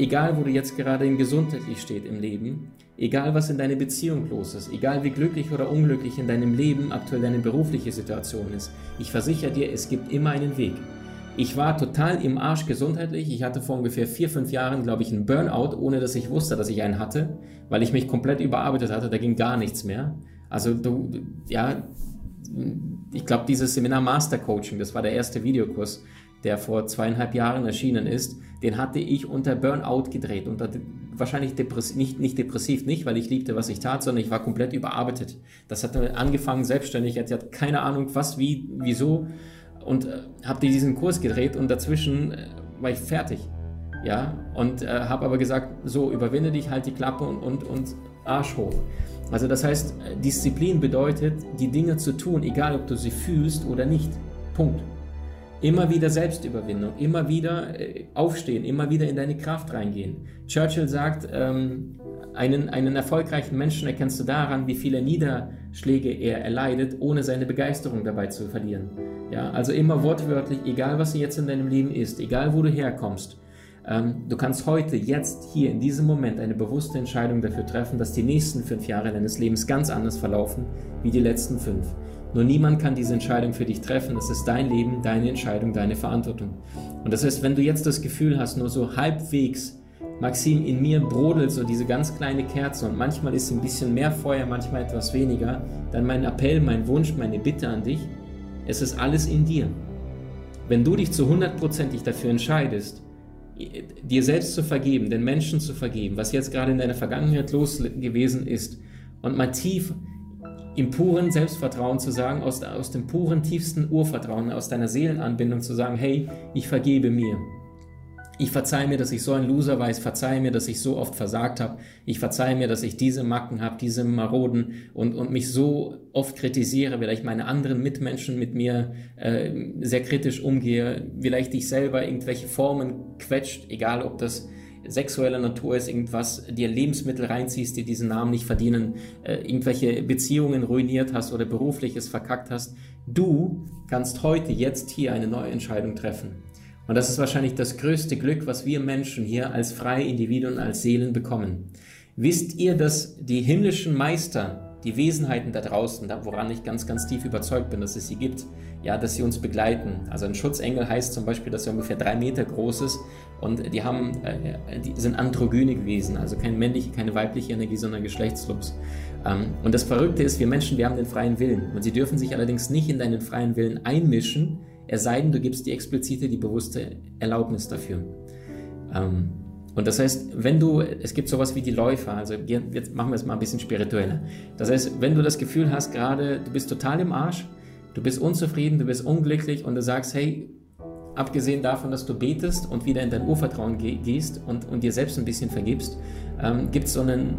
Egal, wo du jetzt gerade in gesundheitlich steht im Leben, egal was in deiner Beziehung los ist, egal wie glücklich oder unglücklich in deinem Leben aktuell deine berufliche Situation ist, ich versichere dir, es gibt immer einen Weg. Ich war total im Arsch gesundheitlich. Ich hatte vor ungefähr vier, fünf Jahren, glaube ich, einen Burnout, ohne dass ich wusste, dass ich einen hatte, weil ich mich komplett überarbeitet hatte. Da ging gar nichts mehr. Also du, ja, ich glaube, dieses Seminar Master Coaching, das war der erste Videokurs, der vor zweieinhalb Jahren erschienen ist, den hatte ich unter Burnout gedreht. Unter, wahrscheinlich depressiv, nicht, nicht depressiv, nicht, weil ich liebte, was ich tat, sondern ich war komplett überarbeitet. Das hat angefangen selbstständig, ich hatte keine Ahnung, was, wie, wieso und äh, habe diesen Kurs gedreht und dazwischen äh, war ich fertig. Ja, und äh, habe aber gesagt, so, überwinde dich, halt die Klappe und, und, und Arsch hoch. Also das heißt, Disziplin bedeutet, die Dinge zu tun, egal ob du sie fühlst oder nicht. Punkt. Immer wieder Selbstüberwindung, immer wieder äh, aufstehen, immer wieder in deine Kraft reingehen. Churchill sagt, ähm, einen, einen erfolgreichen Menschen erkennst du daran, wie viele Niederschläge er erleidet, ohne seine Begeisterung dabei zu verlieren. Ja, also immer wortwörtlich, egal was jetzt in deinem Leben ist, egal wo du herkommst, ähm, du kannst heute, jetzt, hier, in diesem Moment eine bewusste Entscheidung dafür treffen, dass die nächsten fünf Jahre deines Lebens ganz anders verlaufen wie die letzten fünf. Nur niemand kann diese Entscheidung für dich treffen. Das ist dein Leben, deine Entscheidung, deine Verantwortung. Und das heißt, wenn du jetzt das Gefühl hast, nur so halbwegs, Maxim, in mir brodelt so diese ganz kleine Kerze und manchmal ist ein bisschen mehr Feuer, manchmal etwas weniger, dann mein Appell, mein Wunsch, meine Bitte an dich, es ist alles in dir. Wenn du dich zu hundertprozentig dafür entscheidest, dir selbst zu vergeben, den Menschen zu vergeben, was jetzt gerade in deiner Vergangenheit los gewesen ist, und mal tief im puren Selbstvertrauen zu sagen, aus, aus dem puren tiefsten Urvertrauen, aus deiner Seelenanbindung zu sagen, hey, ich vergebe mir. Ich verzeihe mir, dass ich so ein Loser war, ich verzeihe mir, dass ich so oft versagt habe, ich verzeihe mir, dass ich diese Macken habe, diese Maroden und, und mich so oft kritisiere, vielleicht meine anderen Mitmenschen mit mir äh, sehr kritisch umgehe, vielleicht ich selber irgendwelche Formen quetscht, egal ob das sexueller Natur ist, irgendwas, dir Lebensmittel reinziehst, die diesen Namen nicht verdienen, äh, irgendwelche Beziehungen ruiniert hast oder berufliches verkackt hast. Du kannst heute, jetzt hier eine neue Entscheidung treffen. Und das ist wahrscheinlich das größte Glück, was wir Menschen hier als freie Individuen, als Seelen bekommen. Wisst ihr, dass die himmlischen Meister die Wesenheiten da draußen, woran ich ganz, ganz tief überzeugt bin, dass es sie gibt, ja, dass sie uns begleiten. Also ein Schutzengel heißt zum Beispiel, dass er ungefähr drei Meter groß ist und die haben, äh, die sind androgyne gewesen, also keine männliche, keine weibliche Energie, sondern geschlechtslos. Ähm, und das Verrückte ist, wir Menschen, wir haben den freien Willen und sie dürfen sich allerdings nicht in deinen freien Willen einmischen, es sei denn, du gibst die explizite, die bewusste Erlaubnis dafür. Ähm, und das heißt, wenn du, es gibt sowas wie die Läufer, also jetzt machen wir es mal ein bisschen spiritueller. Das heißt, wenn du das Gefühl hast, gerade du bist total im Arsch, du bist unzufrieden, du bist unglücklich und du sagst, hey, abgesehen davon, dass du betest und wieder in dein Urvertrauen gehst und, und dir selbst ein bisschen vergibst, ähm, gibt es so einen,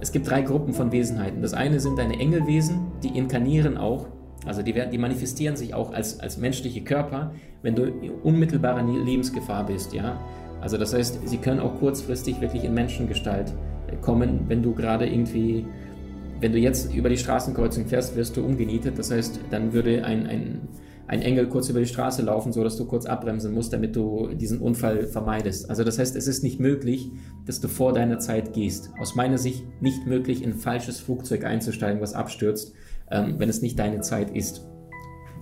es gibt drei Gruppen von Wesenheiten. Das eine sind deine Engelwesen, die inkarnieren auch, also die, die manifestieren sich auch als, als menschliche Körper, wenn du in unmittelbarer Lebensgefahr bist, ja. Also das heißt, sie können auch kurzfristig wirklich in Menschengestalt kommen, wenn du gerade irgendwie, wenn du jetzt über die Straßenkreuzung fährst, wirst du umgenietet. Das heißt, dann würde ein, ein, ein Engel kurz über die Straße laufen, so dass du kurz abbremsen musst, damit du diesen Unfall vermeidest. Also das heißt, es ist nicht möglich, dass du vor deiner Zeit gehst. Aus meiner Sicht nicht möglich, in ein falsches Flugzeug einzusteigen, was abstürzt, ähm, wenn es nicht deine Zeit ist.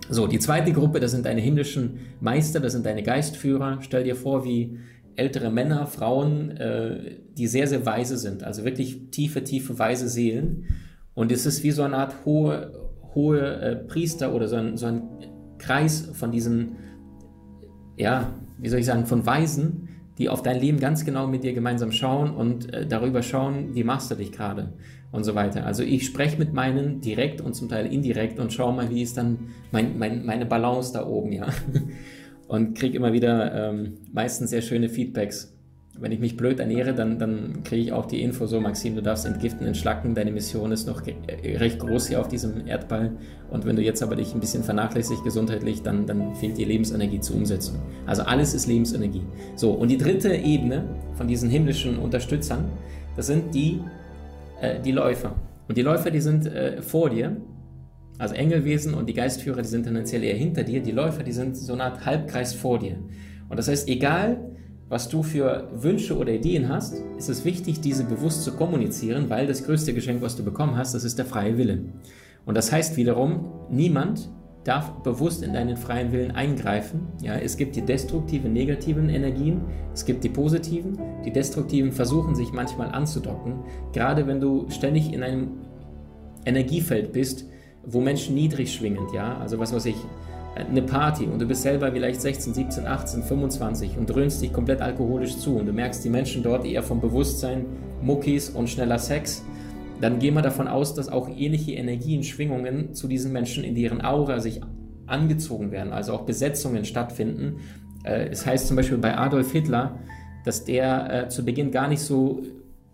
So, die zweite Gruppe, das sind deine himmlischen Meister, das sind deine Geistführer. Stell dir vor, wie ältere Männer, Frauen, äh, die sehr, sehr weise sind, also wirklich tiefe, tiefe, weise Seelen. Und es ist wie so eine Art hohe, hohe äh, Priester oder so ein, so ein Kreis von diesen, ja, wie soll ich sagen, von Weisen, die auf dein Leben ganz genau mit dir gemeinsam schauen und äh, darüber schauen, wie machst du dich gerade und so weiter. Also ich spreche mit meinen direkt und zum Teil indirekt und schaue mal, wie ist dann mein, mein, meine Balance da oben, ja. und kriege immer wieder ähm, meistens sehr schöne Feedbacks. wenn ich mich blöd ernähre, dann, dann kriege ich auch die Info so, Maxim, du darfst entgiften, entschlacken, deine Mission ist noch äh, recht groß hier auf diesem Erdball. Und wenn du jetzt aber dich ein bisschen vernachlässigst gesundheitlich, dann, dann fehlt dir Lebensenergie zur Umsetzung. Also alles ist Lebensenergie. So, und die dritte Ebene von diesen himmlischen Unterstützern, das sind die, äh, die Läufer. Und die Läufer, die sind äh, vor dir, also Engelwesen und die Geistführer, die sind tendenziell eher hinter dir. Die Läufer, die sind so eine Art Halbkreis vor dir. Und das heißt, egal was du für Wünsche oder Ideen hast, ist es wichtig, diese bewusst zu kommunizieren, weil das größte Geschenk, was du bekommen hast, das ist der freie Wille. Und das heißt wiederum, niemand darf bewusst in deinen freien Willen eingreifen. Ja, es gibt die destruktiven, negativen Energien, es gibt die positiven. Die destruktiven versuchen sich manchmal anzudocken, gerade wenn du ständig in einem Energiefeld bist, wo Menschen niedrig schwingend, ja, also was weiß ich, eine Party und du bist selber vielleicht 16, 17, 18, 25 und dröhnst dich komplett alkoholisch zu und du merkst die Menschen dort eher vom Bewusstsein, Muckis und schneller Sex, dann gehen wir davon aus, dass auch ähnliche Energien, Schwingungen zu diesen Menschen in deren Aura sich angezogen werden, also auch Besetzungen stattfinden. Äh, es heißt zum Beispiel bei Adolf Hitler, dass der äh, zu Beginn gar nicht so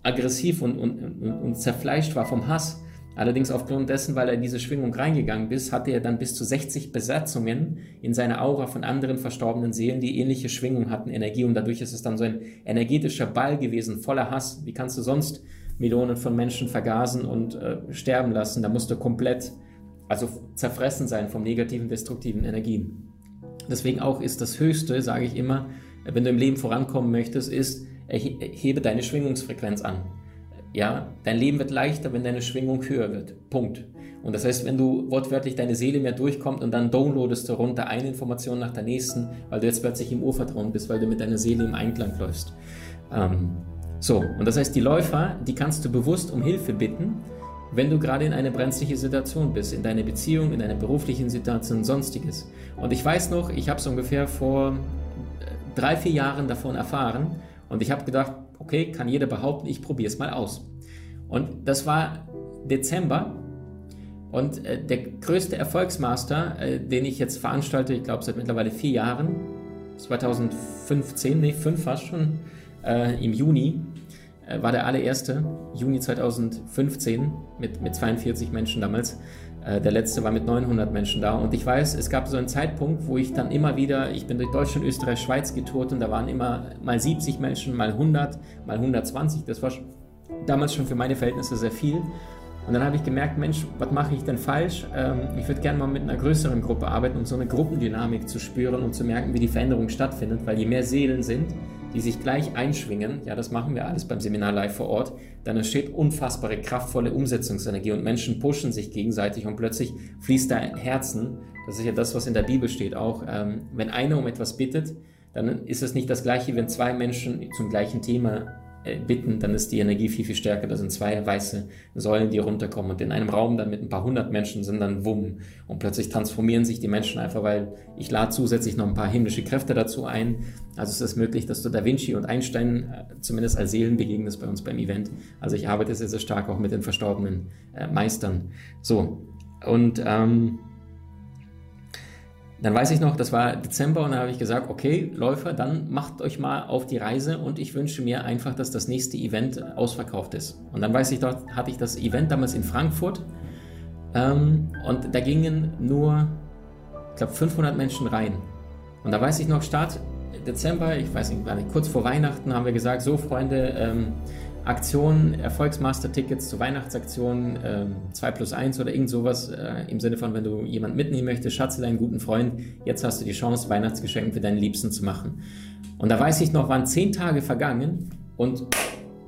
aggressiv und, und, und zerfleischt war vom Hass, Allerdings aufgrund dessen, weil er in diese Schwingung reingegangen ist, hatte er dann bis zu 60 Besatzungen in seiner Aura von anderen verstorbenen Seelen, die ähnliche Schwingung hatten, Energie. Und dadurch ist es dann so ein energetischer Ball gewesen, voller Hass. Wie kannst du sonst Millionen von Menschen vergasen und äh, sterben lassen? Da musst du komplett, also zerfressen sein vom negativen, destruktiven Energien. Deswegen auch ist das Höchste, sage ich immer, wenn du im Leben vorankommen möchtest, ist, hebe deine Schwingungsfrequenz an. Ja, dein Leben wird leichter, wenn deine Schwingung höher wird. Punkt. Und das heißt, wenn du wortwörtlich deine Seele mehr durchkommt und dann downloadest du runter eine Information nach der nächsten, weil du jetzt plötzlich im Urvertrauen bist, weil du mit deiner Seele im Einklang läufst. Ähm, so, und das heißt, die Läufer, die kannst du bewusst um Hilfe bitten, wenn du gerade in eine brenzliche Situation bist, in deiner Beziehung, in einer beruflichen Situation, sonstiges. Und ich weiß noch, ich habe es ungefähr vor äh, drei, vier Jahren davon erfahren und ich habe gedacht, okay, kann jeder behaupten, ich probiere es mal aus. Und das war Dezember und äh, der größte Erfolgsmaster, äh, den ich jetzt veranstalte, ich glaube seit mittlerweile vier Jahren, 2015, nee, fünf fast schon, äh, im Juni, äh, war der allererste, Juni 2015, mit, mit 42 Menschen damals. Äh, der letzte war mit 900 Menschen da. Und ich weiß, es gab so einen Zeitpunkt, wo ich dann immer wieder, ich bin durch Deutschland, Österreich, Schweiz getourt und da waren immer mal 70 Menschen, mal 100, mal 120. Das war damals schon für meine Verhältnisse sehr viel. Und dann habe ich gemerkt, Mensch, was mache ich denn falsch? Ähm, ich würde gerne mal mit einer größeren Gruppe arbeiten, um so eine Gruppendynamik zu spüren und zu merken, wie die Veränderung stattfindet, weil je mehr Seelen sind, die sich gleich einschwingen, ja, das machen wir alles beim Seminar live vor Ort, dann entsteht unfassbare, kraftvolle Umsetzungsenergie und Menschen pushen sich gegenseitig und plötzlich fließt da Herzen. Das ist ja das, was in der Bibel steht auch. Ähm, wenn einer um etwas bittet, dann ist es nicht das gleiche, wenn zwei Menschen zum gleichen Thema bitten, dann ist die Energie viel, viel stärker. Da sind zwei weiße Säulen, die runterkommen. Und in einem Raum dann mit ein paar hundert Menschen sind dann Wumm. Und plötzlich transformieren sich die Menschen einfach, weil ich lade zusätzlich noch ein paar himmlische Kräfte dazu ein. Also es ist möglich, dass du Da Vinci und Einstein äh, zumindest als Seelen begegnest bei uns beim Event. Also ich arbeite sehr, sehr stark auch mit den verstorbenen äh, Meistern. So. Und ähm, dann weiß ich noch, das war Dezember und dann habe ich gesagt, okay, Läufer, dann macht euch mal auf die Reise und ich wünsche mir einfach, dass das nächste Event ausverkauft ist. Und dann weiß ich, dort hatte ich das Event damals in Frankfurt ähm, und da gingen nur, ich glaube, 500 Menschen rein. Und da weiß ich noch, Start Dezember, ich weiß nicht, kurz vor Weihnachten haben wir gesagt, so Freunde, ähm, Aktion, Erfolgsmaster-Tickets zur Weihnachtsaktion, äh, 2 plus 1 oder irgend sowas äh, im Sinne von, wenn du jemanden mitnehmen möchtest, schatze deinen guten Freund, jetzt hast du die Chance, Weihnachtsgeschenke für deinen Liebsten zu machen. Und da weiß ich noch, waren 10 Tage vergangen und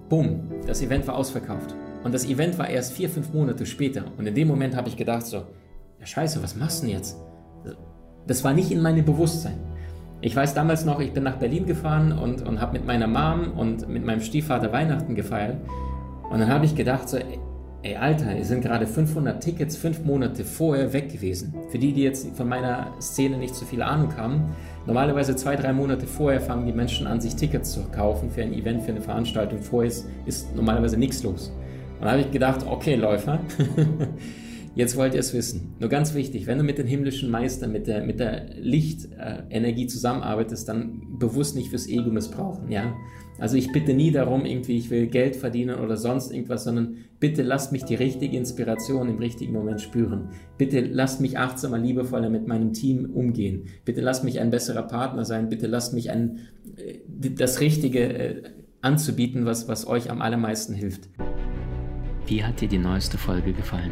bumm, das Event war ausverkauft. Und das Event war erst 4, 5 Monate später. Und in dem Moment habe ich gedacht so, ja scheiße, was machst du denn jetzt? Das war nicht in meinem Bewusstsein. Ich weiß damals noch, ich bin nach Berlin gefahren und, und habe mit meiner Mom und mit meinem Stiefvater Weihnachten gefeiert. Und dann habe ich gedacht, so, ey, Alter, es sind gerade 500 Tickets fünf Monate vorher weg gewesen. Für die, die jetzt von meiner Szene nicht so viel Ahnung haben, normalerweise zwei, drei Monate vorher fangen die Menschen an, sich Tickets zu kaufen für ein Event, für eine Veranstaltung. Vorher ist, ist normalerweise nichts los. Und da habe ich gedacht, okay, Läufer, Jetzt wollt ihr es wissen. Nur ganz wichtig, wenn du mit den himmlischen Meistern, mit der, mit der Lichtenergie zusammenarbeitest, dann bewusst nicht fürs Ego missbrauchen, ja. Also ich bitte nie darum, irgendwie, ich will Geld verdienen oder sonst irgendwas, sondern bitte lasst mich die richtige Inspiration im richtigen Moment spüren. Bitte lasst mich achtsamer, liebevoller mit meinem Team umgehen. Bitte lasst mich ein besserer Partner sein. Bitte lasst mich ein, äh, das Richtige äh, anzubieten, was, was euch am allermeisten hilft. Wie hat dir die neueste Folge gefallen?